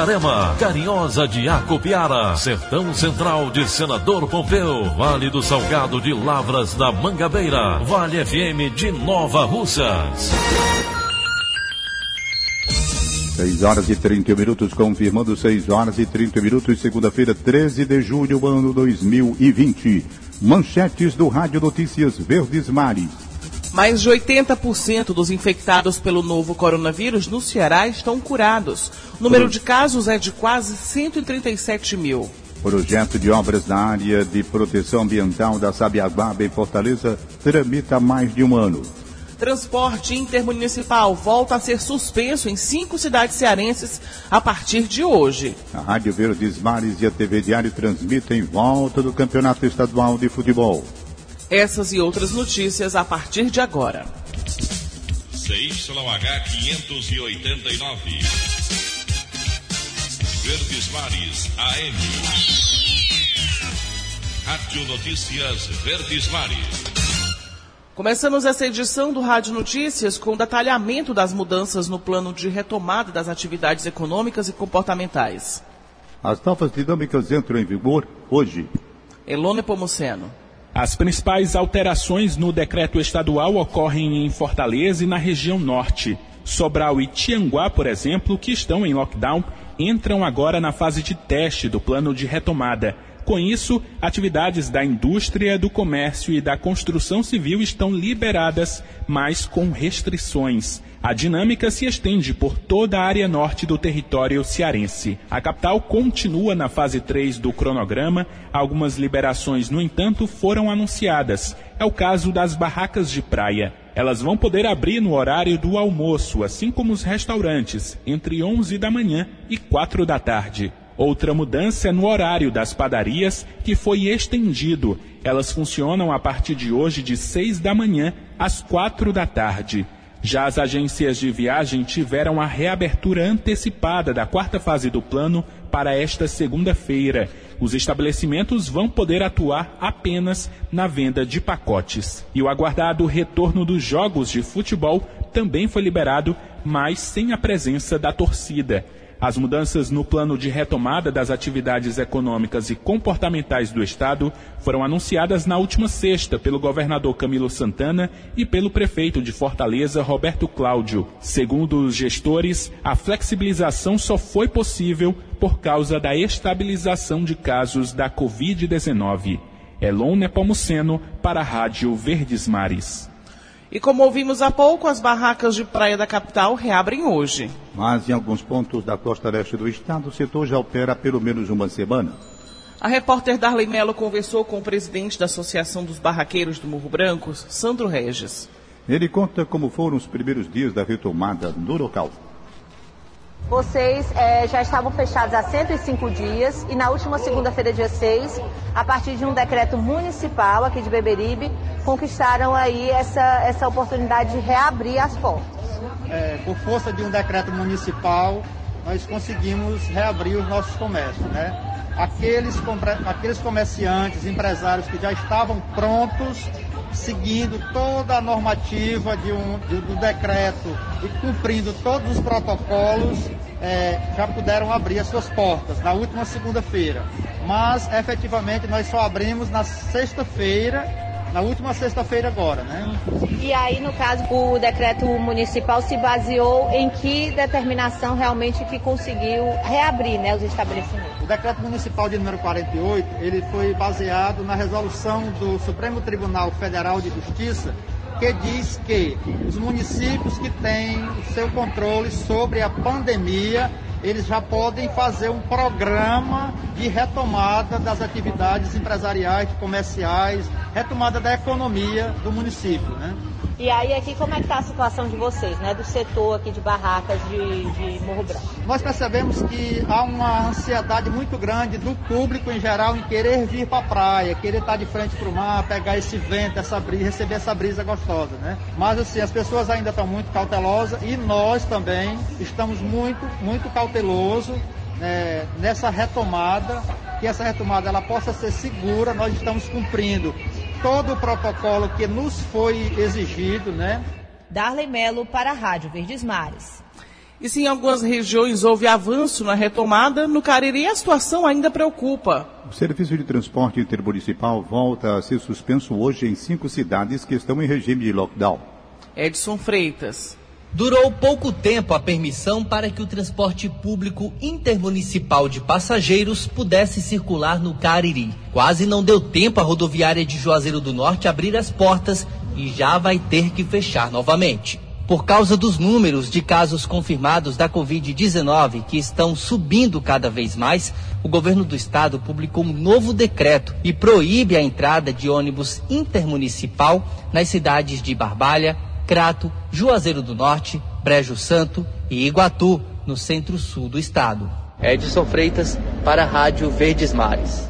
Itarema, Carinhosa de Acopiara, Sertão Central de Senador Pompeu, Vale do Salgado de Lavras da Mangabeira, Vale FM de Nova Russas. 6 horas e 30 minutos, confirmando 6 horas e 30 minutos, segunda-feira, 13 de julho, ano 2020. Manchetes do Rádio Notícias Verdes Mares. Mais de 80% dos infectados pelo novo coronavírus no Ceará estão curados. O número de casos é de quase 137 mil. Projeto de obras na área de proteção ambiental da Sabiaguaba em Fortaleza tramita há mais de um ano. Transporte intermunicipal volta a ser suspenso em cinco cidades cearenses a partir de hoje. A Rádio Verdes Mares e a TV Diário transmitem volta do Campeonato Estadual de Futebol. Essas e outras notícias a partir de agora. CYH 589. Verdes Mares AM. Rádio Notícias Verdes Mares. Começamos essa edição do Rádio Notícias com o detalhamento das mudanças no plano de retomada das atividades econômicas e comportamentais. As novas dinâmicas entram em vigor hoje. Elone Pomuceno. As principais alterações no decreto estadual ocorrem em Fortaleza e na região norte. Sobral e Tianguá, por exemplo, que estão em lockdown, entram agora na fase de teste do plano de retomada. Com isso, atividades da indústria, do comércio e da construção civil estão liberadas, mas com restrições. A dinâmica se estende por toda a área norte do território cearense. A capital continua na fase 3 do cronograma. Algumas liberações, no entanto, foram anunciadas. É o caso das barracas de praia. Elas vão poder abrir no horário do almoço, assim como os restaurantes, entre 11 da manhã e 4 da tarde. Outra mudança é no horário das padarias, que foi estendido. Elas funcionam a partir de hoje de 6 da manhã às 4 da tarde. Já as agências de viagem tiveram a reabertura antecipada da quarta fase do plano para esta segunda-feira. Os estabelecimentos vão poder atuar apenas na venda de pacotes. E o aguardado retorno dos jogos de futebol também foi liberado, mas sem a presença da torcida. As mudanças no plano de retomada das atividades econômicas e comportamentais do Estado foram anunciadas na última sexta pelo governador Camilo Santana e pelo prefeito de Fortaleza, Roberto Cláudio. Segundo os gestores, a flexibilização só foi possível por causa da estabilização de casos da Covid-19. Elon Nepomuceno para a Rádio Verdes Mares. E como ouvimos há pouco, as barracas de praia da capital reabrem hoje. Mas em alguns pontos da costa leste do estado, o setor já opera há pelo menos uma semana. A repórter Darley Mello conversou com o presidente da Associação dos Barraqueiros do Morro Branco, Sandro Regis. Ele conta como foram os primeiros dias da retomada no local. Vocês é, já estavam fechados há 105 dias e na última segunda-feira, dia 6, a partir de um decreto municipal aqui de Beberibe, conquistaram aí essa, essa oportunidade de reabrir as portas. É, por força de um decreto municipal, nós conseguimos reabrir os nossos comércios, né? Aqueles, aqueles comerciantes, empresários que já estavam prontos seguindo toda a normativa de um, de, do decreto e cumprindo todos os protocolos, é, já puderam abrir as suas portas na última segunda-feira. Mas efetivamente nós só abrimos na sexta-feira na última sexta-feira agora, né? E aí, no caso, o decreto municipal se baseou em que determinação realmente que conseguiu reabrir né, os estabelecimentos? O decreto municipal de número 48, ele foi baseado na resolução do Supremo Tribunal Federal de Justiça, que diz que os municípios que têm o seu controle sobre a pandemia eles já podem fazer um programa de retomada das atividades empresariais, comerciais, retomada da economia do município. Né? E aí aqui como é que está a situação de vocês, né? Do setor aqui de barracas de, de Morro Branco? Nós percebemos que há uma ansiedade muito grande do público em geral em querer vir para a praia, querer estar de frente para o mar, pegar esse vento, essa brisa, receber essa brisa gostosa, né? Mas assim, as pessoas ainda estão muito cautelosas e nós também estamos muito, muito cautelosos é, nessa retomada, que essa retomada ela possa ser segura, nós estamos cumprindo todo o protocolo que nos foi exigido, né? Darley Melo para a Rádio Verdes Mares. E se em algumas regiões houve avanço na retomada, no Cariri a situação ainda preocupa. O serviço de transporte intermunicipal volta a ser suspenso hoje em cinco cidades que estão em regime de lockdown. Edson Freitas. Durou pouco tempo a permissão para que o transporte público intermunicipal de passageiros pudesse circular no Cariri. Quase não deu tempo a rodoviária de Juazeiro do Norte abrir as portas e já vai ter que fechar novamente. Por causa dos números de casos confirmados da Covid-19 que estão subindo cada vez mais, o governo do estado publicou um novo decreto e proíbe a entrada de ônibus intermunicipal nas cidades de Barbalha, Crato, Juazeiro do Norte, Brejo Santo e Iguatu, no centro-sul do estado. Edson Freitas, para a Rádio Verdes Mares.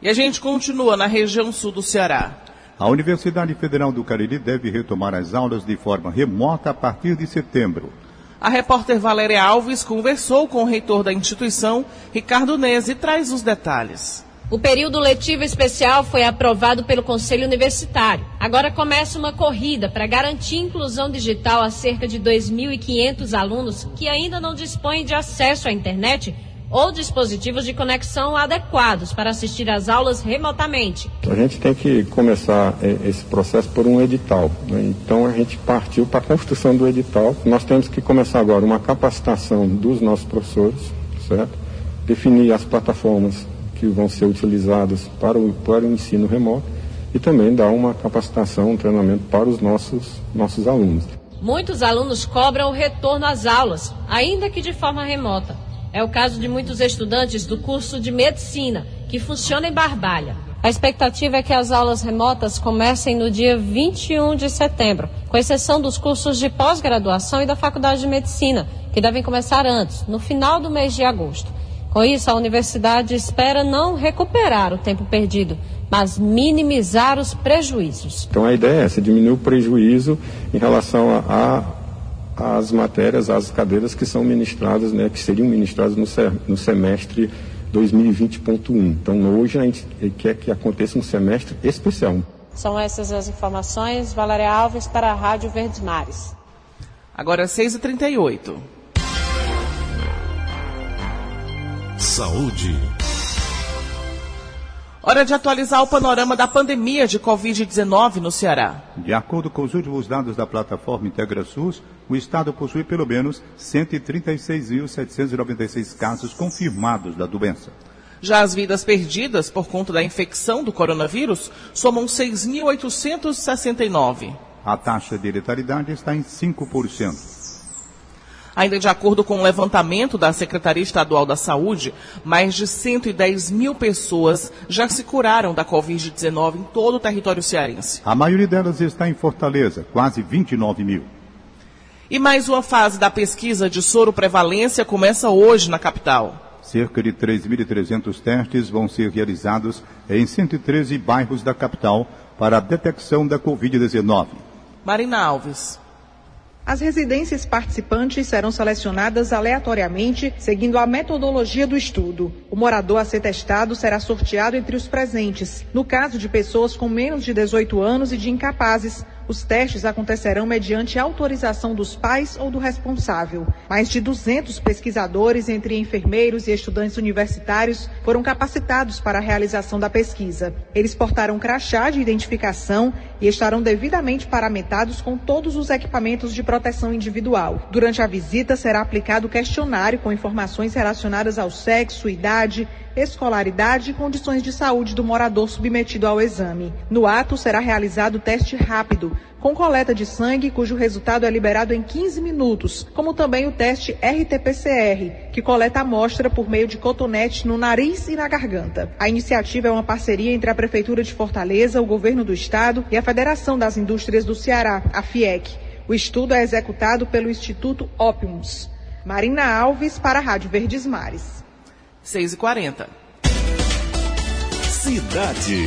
E a gente continua na região sul do Ceará. A Universidade Federal do Cariri deve retomar as aulas de forma remota a partir de setembro. A repórter Valéria Alves conversou com o reitor da instituição, Ricardo Nese, e traz os detalhes. O período letivo especial foi aprovado pelo Conselho Universitário. Agora começa uma corrida para garantir inclusão digital a cerca de 2.500 alunos que ainda não dispõem de acesso à internet ou dispositivos de conexão adequados para assistir às aulas remotamente. A gente tem que começar é, esse processo por um edital. Né? Então a gente partiu para a construção do edital. Nós temos que começar agora uma capacitação dos nossos professores, certo? Definir as plataformas que vão ser utilizados para o, para o ensino remoto e também dar uma capacitação, um treinamento para os nossos, nossos alunos. Muitos alunos cobram o retorno às aulas, ainda que de forma remota. É o caso de muitos estudantes do curso de medicina, que funciona em Barbalha. A expectativa é que as aulas remotas comecem no dia 21 de setembro, com exceção dos cursos de pós-graduação e da Faculdade de Medicina, que devem começar antes, no final do mês de agosto. Com isso, a universidade espera não recuperar o tempo perdido, mas minimizar os prejuízos. Então a ideia é essa, diminuir o prejuízo em relação a, a as matérias, as cadeiras que são ministradas, né, que seriam ministradas no, no semestre 2020.1. Então hoje a gente quer que aconteça um semestre especial. São essas as informações. Valéria Alves para a Rádio Verdes Mares. Agora 6h38. Saúde. Hora de atualizar o panorama da pandemia de Covid-19 no Ceará. De acordo com os últimos dados da plataforma IntegraSUS, o estado possui pelo menos 136.796 casos confirmados da doença. Já as vidas perdidas por conta da infecção do coronavírus somam 6.869. A taxa de letalidade está em 5%. Ainda de acordo com o um levantamento da Secretaria Estadual da Saúde, mais de 110 mil pessoas já se curaram da Covid-19 em todo o território cearense. A maioria delas está em Fortaleza, quase 29 mil. E mais uma fase da pesquisa de soro prevalência começa hoje na capital. Cerca de 3.300 testes vão ser realizados em 113 bairros da capital para a detecção da Covid-19. Marina Alves. As residências participantes serão selecionadas aleatoriamente, seguindo a metodologia do estudo. O morador a ser testado será sorteado entre os presentes. No caso de pessoas com menos de 18 anos e de incapazes, os testes acontecerão mediante autorização dos pais ou do responsável. Mais de 200 pesquisadores, entre enfermeiros e estudantes universitários, foram capacitados para a realização da pesquisa. Eles portaram crachá de identificação e estarão devidamente paramentados com todos os equipamentos de proteção individual. Durante a visita será aplicado questionário com informações relacionadas ao sexo, idade, escolaridade e condições de saúde do morador submetido ao exame. No ato será realizado teste rápido, com coleta de sangue, cujo resultado é liberado em 15 minutos, como também o teste RT-PCR, que coleta amostra por meio de cotonete no nariz e na garganta. A iniciativa é uma parceria entre a Prefeitura de Fortaleza, o Governo do Estado e a Federação das Indústrias do Ceará, a FIEC. O estudo é executado pelo Instituto Opiums. Marina Alves para a Rádio Verdes Mares. 6h40. Cidade.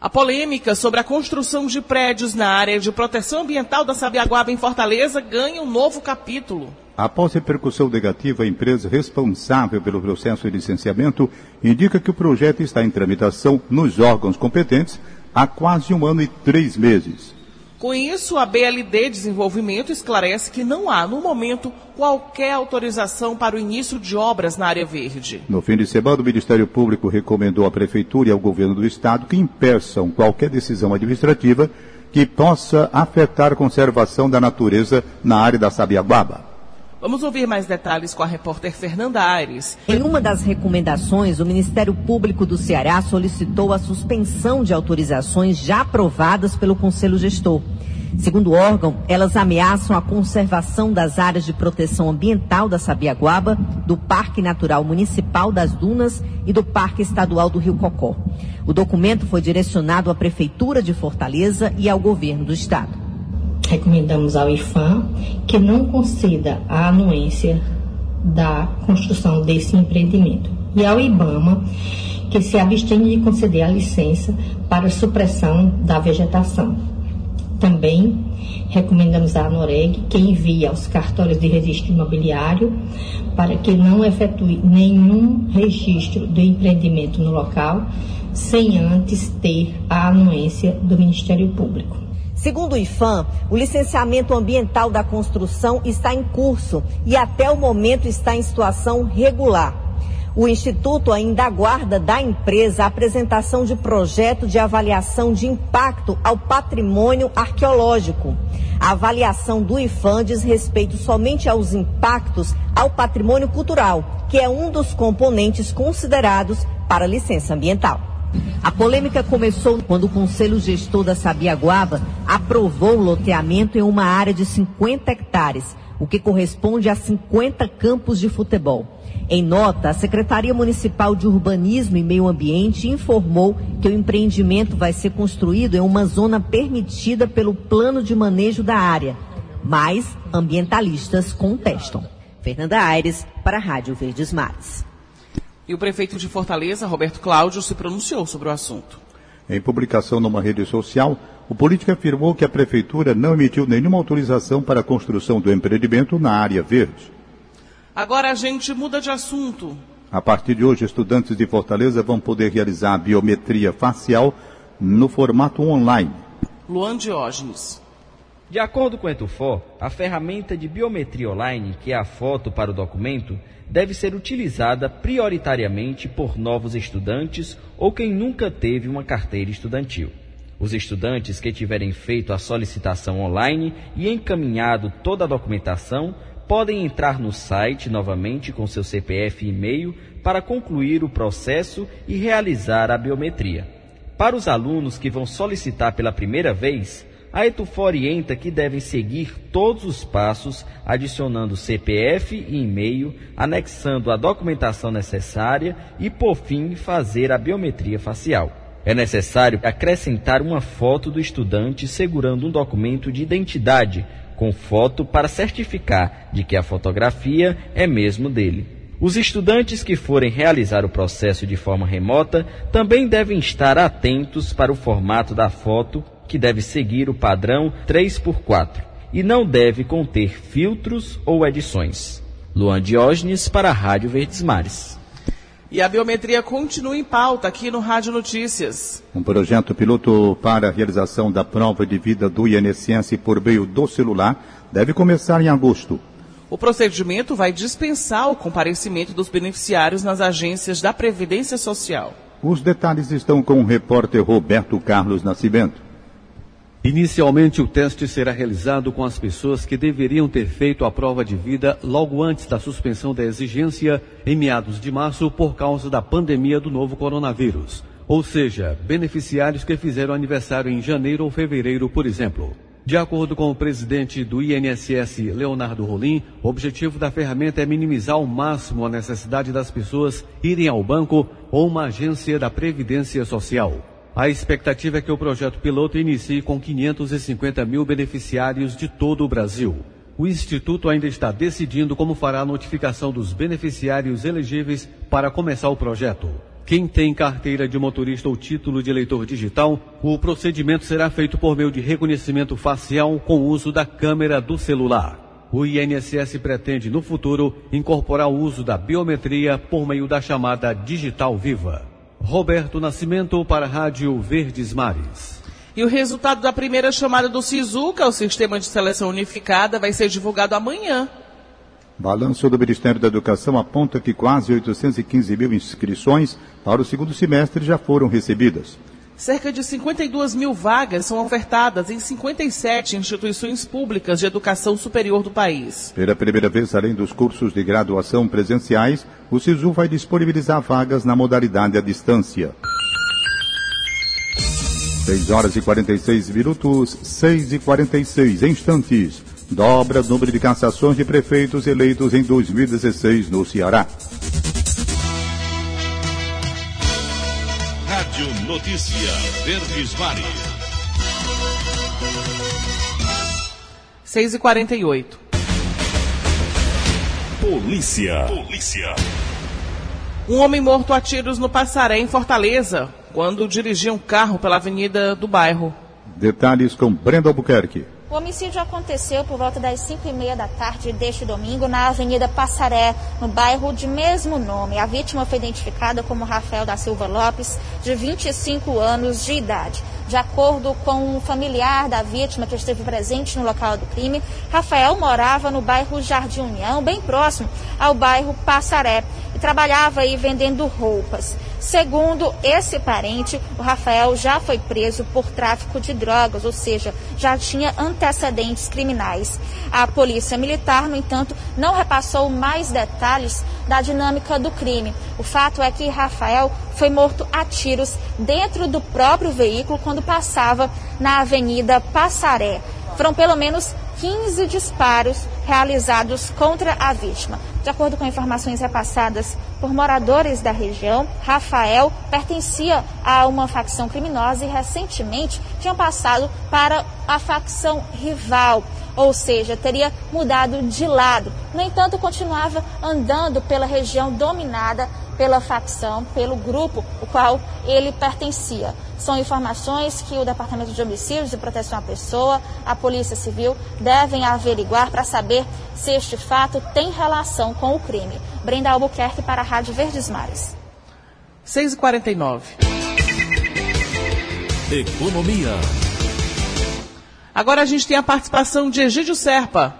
A polêmica sobre a construção de prédios na área de proteção ambiental da Sabiaguaba em Fortaleza ganha um novo capítulo. Após repercussão negativa, a empresa responsável pelo processo de licenciamento indica que o projeto está em tramitação nos órgãos competentes há quase um ano e três meses. Com isso, a BLD Desenvolvimento esclarece que não há, no momento, qualquer autorização para o início de obras na área verde. No fim de semana, o Ministério Público recomendou à Prefeitura e ao Governo do Estado que impeçam qualquer decisão administrativa que possa afetar a conservação da natureza na área da Sabiaguaba. Vamos ouvir mais detalhes com a repórter Fernanda Aires. Em uma das recomendações, o Ministério Público do Ceará solicitou a suspensão de autorizações já aprovadas pelo Conselho Gestor. Segundo o órgão, elas ameaçam a conservação das áreas de proteção ambiental da Sabiaguaba, do Parque Natural Municipal das Dunas e do Parque Estadual do Rio Cocó. O documento foi direcionado à Prefeitura de Fortaleza e ao Governo do Estado recomendamos ao IFAM que não conceda a anuência da construção desse empreendimento. E ao IBAMA que se abstenha de conceder a licença para supressão da vegetação. Também recomendamos à ANOREG que envie aos cartórios de registro imobiliário para que não efetue nenhum registro do empreendimento no local sem antes ter a anuência do Ministério Público. Segundo o IFAM, o licenciamento ambiental da construção está em curso e até o momento está em situação regular. O Instituto ainda aguarda da empresa a apresentação de projeto de avaliação de impacto ao patrimônio arqueológico. A avaliação do IFAM diz respeito somente aos impactos ao patrimônio cultural, que é um dos componentes considerados para licença ambiental. A polêmica começou quando o Conselho Gestor da Sabiaguaba aprovou o loteamento em uma área de 50 hectares, o que corresponde a 50 campos de futebol. Em nota, a Secretaria Municipal de Urbanismo e Meio Ambiente informou que o empreendimento vai ser construído em uma zona permitida pelo plano de manejo da área, mas ambientalistas contestam. Fernanda Aires, para a Rádio Verdes Mares. E o prefeito de Fortaleza, Roberto Cláudio, se pronunciou sobre o assunto. Em publicação numa rede social, o político afirmou que a prefeitura não emitiu nenhuma autorização para a construção do empreendimento na área verde. Agora a gente muda de assunto. A partir de hoje, estudantes de Fortaleza vão poder realizar a biometria facial no formato online. Luan Diógenes. De acordo com o Etufor, a ferramenta de biometria online, que é a foto para o documento, deve ser utilizada prioritariamente por novos estudantes ou quem nunca teve uma carteira estudantil. Os estudantes que tiverem feito a solicitação online e encaminhado toda a documentação podem entrar no site novamente com seu CPF e e-mail para concluir o processo e realizar a biometria. Para os alunos que vão solicitar pela primeira vez, a Etufo orienta que devem seguir todos os passos, adicionando CPF e e-mail, anexando a documentação necessária e, por fim, fazer a biometria facial. É necessário acrescentar uma foto do estudante segurando um documento de identidade, com foto para certificar de que a fotografia é mesmo dele. Os estudantes que forem realizar o processo de forma remota também devem estar atentos para o formato da foto que deve seguir o padrão 3x4 e não deve conter filtros ou edições. Luan Diógenes para a Rádio Verdes Mares. E a biometria continua em pauta aqui no Rádio Notícias. Um projeto piloto para a realização da prova de vida do INSS por meio do celular deve começar em agosto. O procedimento vai dispensar o comparecimento dos beneficiários nas agências da Previdência Social. Os detalhes estão com o repórter Roberto Carlos Nascimento. Inicialmente, o teste será realizado com as pessoas que deveriam ter feito a prova de vida logo antes da suspensão da exigência em meados de março por causa da pandemia do novo coronavírus. Ou seja, beneficiários que fizeram aniversário em janeiro ou fevereiro, por exemplo. De acordo com o presidente do INSS, Leonardo Rolim, o objetivo da ferramenta é minimizar ao máximo a necessidade das pessoas irem ao banco ou uma agência da Previdência Social. A expectativa é que o projeto piloto inicie com 550 mil beneficiários de todo o Brasil. O Instituto ainda está decidindo como fará a notificação dos beneficiários elegíveis para começar o projeto. Quem tem carteira de motorista ou título de eleitor digital, o procedimento será feito por meio de reconhecimento facial com uso da câmera do celular. O INSS pretende, no futuro, incorporar o uso da biometria por meio da chamada Digital Viva. Roberto Nascimento para a Rádio Verdes Mares. E o resultado da primeira chamada do SISU, que é o Sistema de Seleção Unificada, vai ser divulgado amanhã. Balanço do Ministério da Educação aponta que quase 815 mil inscrições para o segundo semestre já foram recebidas. Cerca de 52 mil vagas são ofertadas em 57 instituições públicas de educação superior do país. Pela primeira vez, além dos cursos de graduação presenciais, o SISU vai disponibilizar vagas na modalidade à distância. 6 horas e 46 minutos, 6 e 46 instantes. Dobra o número de cassações de prefeitos eleitos em 2016 no Ceará. Rádio Notícia Verdes Mares. 6 e 48 Polícia. Polícia. Um homem morto a tiros no Passaré, em Fortaleza, quando dirigia um carro pela avenida do bairro. Detalhes com Brenda Albuquerque. O homicídio aconteceu por volta das 5 e meia da tarde deste domingo na Avenida Passaré, no bairro de mesmo nome. A vítima foi identificada como Rafael da Silva Lopes, de 25 anos de idade. De acordo com um familiar da vítima que esteve presente no local do crime, Rafael morava no bairro Jardim União, bem próximo ao bairro Passaré, e trabalhava aí vendendo roupas. Segundo esse parente, o Rafael já foi preso por tráfico de drogas, ou seja, já tinha antecedentes criminais. A polícia militar, no entanto, não repassou mais detalhes da dinâmica do crime. O fato é que Rafael foi morto a tiros dentro do próprio veículo quando passava na Avenida Passaré. Foram pelo menos 15 disparos realizados contra a vítima. De acordo com informações repassadas por moradores da região, Rafael pertencia a uma facção criminosa e recentemente tinha passado para a facção rival, ou seja, teria mudado de lado. No entanto, continuava andando pela região dominada pela facção, pelo grupo o qual ele pertencia. São informações que o Departamento de Homicídios e Proteção à Pessoa, a Polícia Civil, devem averiguar para saber se este fato tem relação com o crime. Brenda Albuquerque para a Rádio Verdes Mares. 6h49. Economia. Agora a gente tem a participação de Egídio Serpa.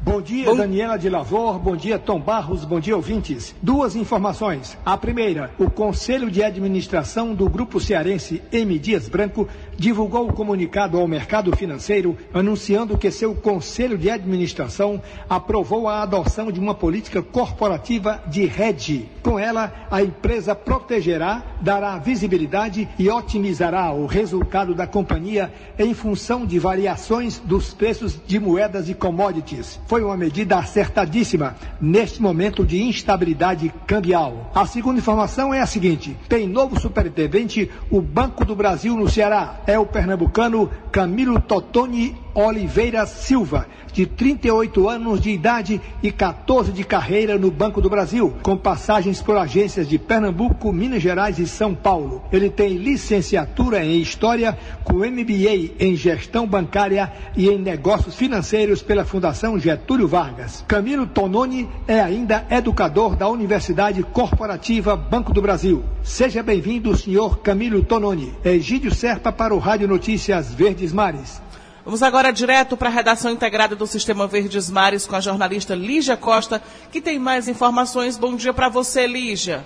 Bom dia, Bom... Daniela de Lavor. Bom dia, Tom Barros. Bom dia, ouvintes. Duas informações. A primeira, o Conselho de Administração do Grupo Cearense M. Dias Branco divulgou o comunicado ao mercado financeiro anunciando que seu Conselho de Administração aprovou a adoção de uma política corporativa de rede. Com ela, a empresa protegerá, dará visibilidade e otimizará o resultado da companhia em função de variações dos preços de moedas e commodities foi uma medida acertadíssima neste momento de instabilidade cambial. A segunda informação é a seguinte: tem novo superintendente, o Banco do Brasil no Ceará. É o pernambucano Camilo Totoni Oliveira Silva, de 38 anos de idade e 14 de carreira no Banco do Brasil, com passagens por agências de Pernambuco, Minas Gerais e São Paulo. Ele tem licenciatura em História, com MBA em Gestão Bancária e em Negócios Financeiros pela Fundação Getúlio Vargas. Camilo Tononi é ainda educador da Universidade Corporativa Banco do Brasil. Seja bem-vindo, senhor Camilo Tononi. Egídio Serpa para o Rádio Notícias Verdes Mares. Vamos agora direto para a redação integrada do Sistema Verdes Mares com a jornalista Lígia Costa, que tem mais informações. Bom dia para você, Lígia.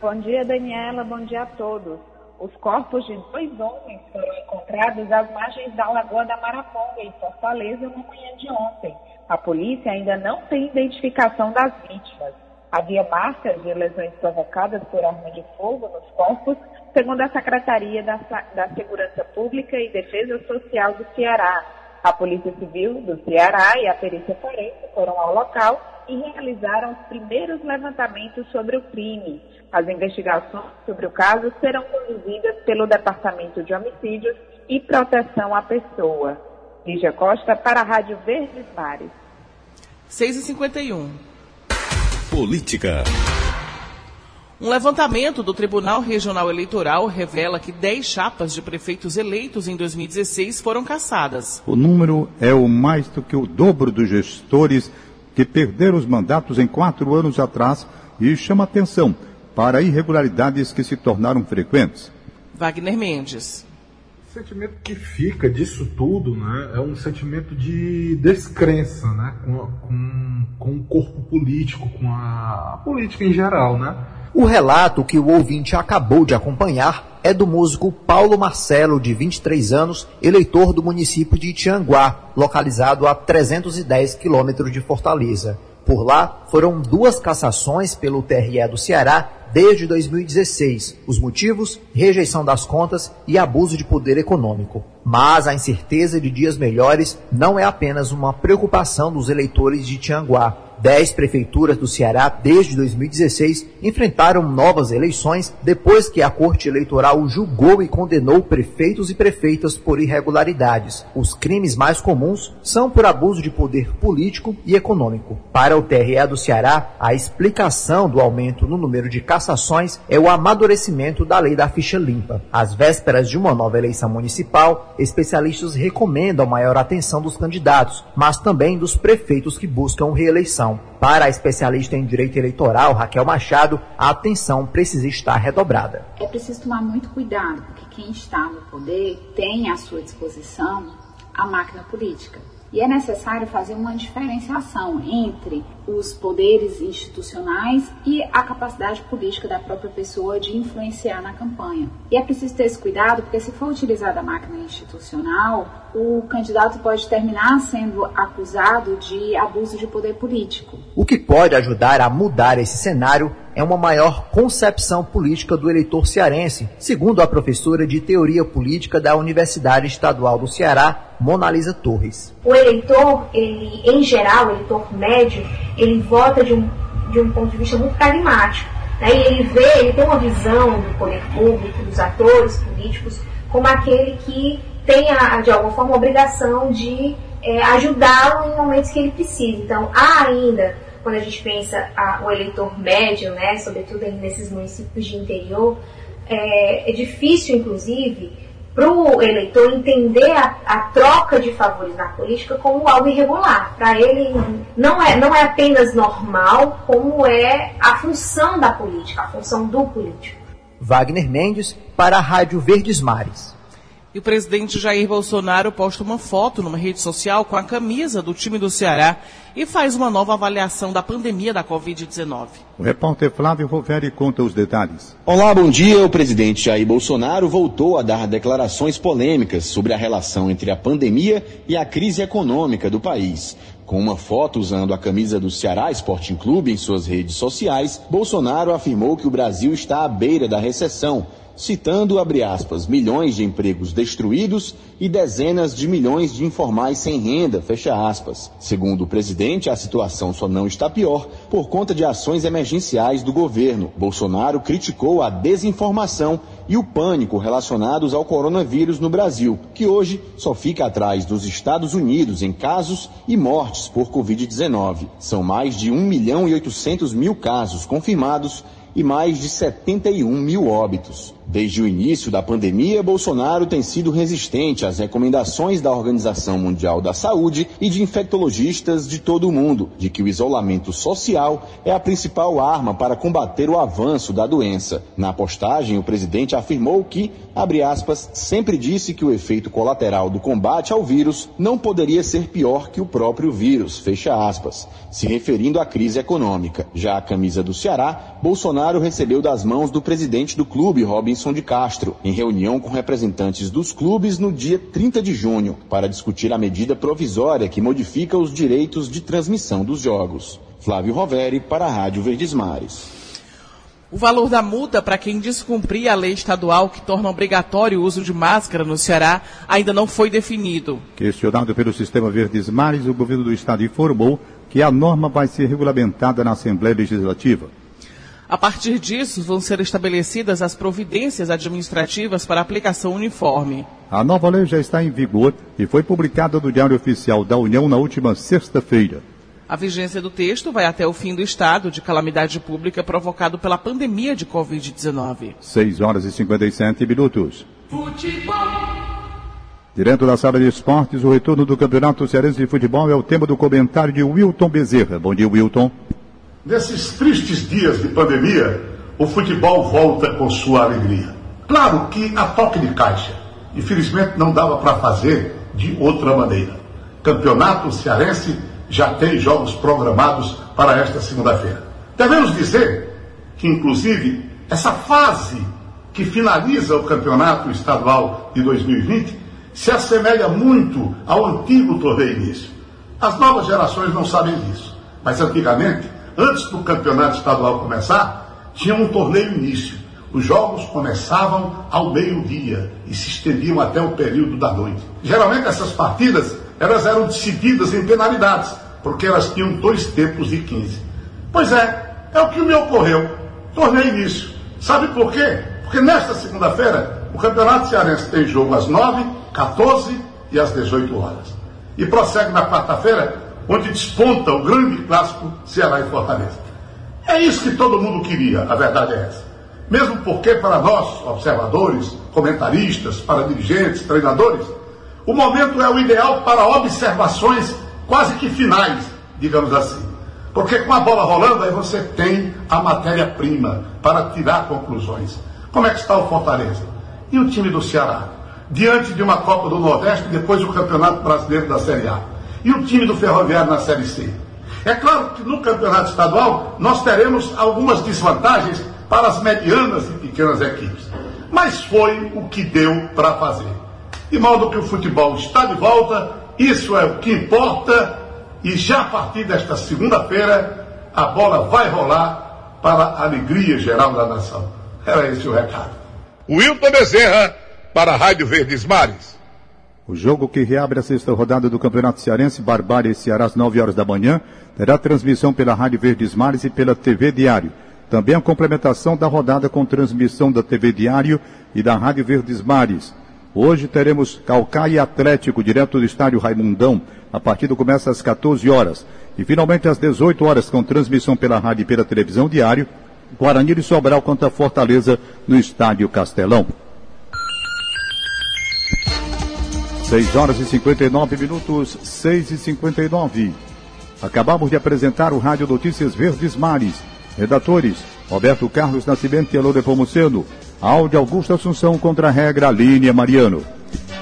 Bom dia, Daniela. Bom dia a todos. Os corpos de dois homens foram encontrados às margens da Lagoa da Maraponga, em Fortaleza, na manhã de ontem. A polícia ainda não tem identificação das vítimas. Havia marcas de lesões provocadas por arma de fogo nos corpos, segundo a Secretaria da, da Segurança Pública e Defesa Social do Ceará. A Polícia Civil do Ceará e a Perícia Forense foram ao local e realizaram os primeiros levantamentos sobre o crime. As investigações sobre o caso serão conduzidas pelo Departamento de Homicídios e Proteção à Pessoa. Lígia Costa para a Rádio Verdes Mares. 6h51. Política. Um levantamento do Tribunal Regional Eleitoral revela que 10 chapas de prefeitos eleitos em 2016 foram cassadas. O número é o mais do que o dobro dos gestores que perderam os mandatos em quatro anos atrás e chama atenção para irregularidades que se tornaram frequentes. Wagner Mendes. Sentimento que fica disso tudo né, é um sentimento de descrença né, com, com, com o corpo político, com a política em geral. Né? O relato que o ouvinte acabou de acompanhar é do músico Paulo Marcelo, de 23 anos, eleitor do município de Tianguá, localizado a 310 quilômetros de Fortaleza. Por lá, foram duas cassações pelo TRE do Ceará desde 2016. Os motivos? Rejeição das contas e abuso de poder econômico. Mas a incerteza de dias melhores não é apenas uma preocupação dos eleitores de Tianguá. Dez prefeituras do Ceará, desde 2016, enfrentaram novas eleições depois que a Corte Eleitoral julgou e condenou prefeitos e prefeitas por irregularidades. Os crimes mais comuns são por abuso de poder político e econômico. Para o TRE do Ceará, a explicação do aumento no número de cassações é o amadurecimento da lei da ficha limpa. Às vésperas de uma nova eleição municipal, especialistas recomendam maior atenção dos candidatos, mas também dos prefeitos que buscam reeleição. Para a especialista em direito eleitoral, Raquel Machado, a atenção precisa estar redobrada. É preciso tomar muito cuidado, porque quem está no poder tem à sua disposição a máquina política. E é necessário fazer uma diferenciação entre os poderes institucionais e a capacidade política da própria pessoa de influenciar na campanha. E é preciso ter esse cuidado, porque se for utilizada a máquina institucional, o candidato pode terminar sendo acusado de abuso de poder político. O que pode ajudar a mudar esse cenário é uma maior concepção política do eleitor cearense, segundo a professora de Teoria Política da Universidade Estadual do Ceará, Monalisa Torres. O eleitor, ele, em geral, o eleitor médio, ele vota de um, de um ponto de vista muito pragmático. Né? Ele vê, ele tem uma visão do poder público, dos atores políticos, como aquele que tem, a, de alguma forma, a obrigação de é, ajudá-lo em momentos que ele precisa. Então, há ainda, quando a gente pensa a, o eleitor médio, né, sobretudo nesses municípios de interior, é, é difícil, inclusive, para o eleitor entender a, a, troca de favores na política como algo irregular. Para ele não é, não é apenas normal, como é a função da política, a função do político. Wagner Mendes para a Rádio Verdes Mares. E o presidente Jair Bolsonaro posta uma foto numa rede social com a camisa do time do Ceará e faz uma nova avaliação da pandemia da Covid-19. O repórter Flávio Roveri conta os detalhes. Olá, bom dia. O presidente Jair Bolsonaro voltou a dar declarações polêmicas sobre a relação entre a pandemia e a crise econômica do país. Com uma foto usando a camisa do Ceará Sporting Clube em suas redes sociais, Bolsonaro afirmou que o Brasil está à beira da recessão citando, abre aspas, milhões de empregos destruídos e dezenas de milhões de informais sem renda, fecha aspas. Segundo o presidente, a situação só não está pior por conta de ações emergenciais do governo. Bolsonaro criticou a desinformação e o pânico relacionados ao coronavírus no Brasil, que hoje só fica atrás dos Estados Unidos em casos e mortes por Covid-19. São mais de 1 milhão e 800 mil casos confirmados e mais de 71 mil óbitos. Desde o início da pandemia, Bolsonaro tem sido resistente às recomendações da Organização Mundial da Saúde e de infectologistas de todo o mundo, de que o isolamento social é a principal arma para combater o avanço da doença. Na postagem, o presidente afirmou que, abre aspas, sempre disse que o efeito colateral do combate ao vírus não poderia ser pior que o próprio vírus, fecha aspas, se referindo à crise econômica. Já a camisa do Ceará, Bolsonaro recebeu das mãos do presidente do clube, Robin Robinson de Castro, em reunião com representantes dos clubes no dia 30 de junho, para discutir a medida provisória que modifica os direitos de transmissão dos jogos. Flávio Roveri, para a Rádio Verdes Mares. O valor da multa para quem descumprir a lei estadual que torna obrigatório o uso de máscara no Ceará ainda não foi definido. Questionado pelo Sistema Verdes Mares, o governo do estado informou que a norma vai ser regulamentada na Assembleia Legislativa. A partir disso, vão ser estabelecidas as providências administrativas para aplicação uniforme. A nova lei já está em vigor e foi publicada no Diário Oficial da União na última sexta-feira. A vigência do texto vai até o fim do estado de calamidade pública provocado pela pandemia de Covid-19. 6 horas e 57 minutos. Futebol. Direto da sala de esportes, o retorno do Campeonato Cearense de Futebol é o tema do comentário de Wilton Bezerra. Bom dia, Wilton. Nesses tristes dias de pandemia, o futebol volta com sua alegria. Claro que a toque de caixa. Infelizmente não dava para fazer de outra maneira. Campeonato Cearense já tem jogos programados para esta segunda-feira. Devemos dizer que, inclusive, essa fase que finaliza o campeonato estadual de 2020 se assemelha muito ao antigo torneio início. As novas gerações não sabem disso, mas antigamente, antes do campeonato estadual começar, tinha um torneio início. Os jogos começavam ao meio-dia e se estendiam até o período da noite. Geralmente essas partidas elas eram decididas em penalidades, porque elas tinham dois tempos de 15. Pois é, é o que me ocorreu. Tornei início. Sabe por quê? Porque nesta segunda-feira, o Campeonato Cearense tem jogo às 9, 14 e às 18 horas. E prossegue na quarta-feira, onde desponta o grande clássico Ceará e Fortaleza. É isso que todo mundo queria, a verdade é essa. Mesmo porque, para nós, observadores, comentaristas, para dirigentes, treinadores, o momento é o ideal para observações quase que finais, digamos assim. Porque com a bola rolando, aí você tem a matéria-prima para tirar conclusões. Como é que está o Fortaleza? E o time do Ceará? Diante de uma Copa do Nordeste depois o Campeonato Brasileiro da Série A. E o time do Ferroviário na Série C? É claro que no Campeonato Estadual nós teremos algumas desvantagens para as medianas e pequenas equipes. Mas foi o que deu para fazer. De modo que o futebol está de volta, isso é o que importa, e já a partir desta segunda-feira a bola vai rolar para a alegria geral da nação. Era esse o recado. Wilton Bezerra, para a Rádio Verdes Mares. O jogo que reabre a sexta rodada do Campeonato Cearense, Barbária e Ceará, às 9 horas da manhã, terá transmissão pela Rádio Verdes Mares e pela TV Diário. Também a complementação da rodada com transmissão da TV Diário e da Rádio Verdes Mares. Hoje teremos Calcaia Atlético, direto do estádio Raimundão. A partida começa às 14 horas. E finalmente às 18 horas, com transmissão pela rádio e pela televisão diário, Guarani de Sobral contra Fortaleza no estádio Castelão. 6 horas e 59 minutos, 6 e 59. Acabamos de apresentar o Rádio Notícias Verdes Mares. Redatores, Roberto Carlos Nascimento e Alô Nepomuceno. Áudio Augusto Assunção contra a regra Línia Mariano.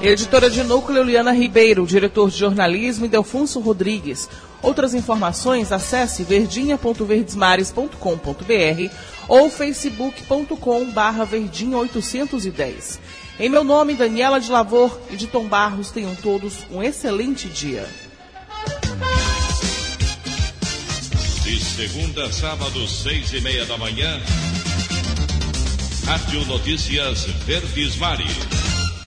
Editora de núcleo Liana Ribeiro, diretor de jornalismo Delfonso Rodrigues. Outras informações acesse verdinha.verdesmares.com.br ou facebook.com barra verdinha 810. Em meu nome, Daniela de Lavor e de Tom Barros, tenham todos um excelente dia. De segunda a sábado, seis e meia da manhã, Rádio Notícias Verdes Mares.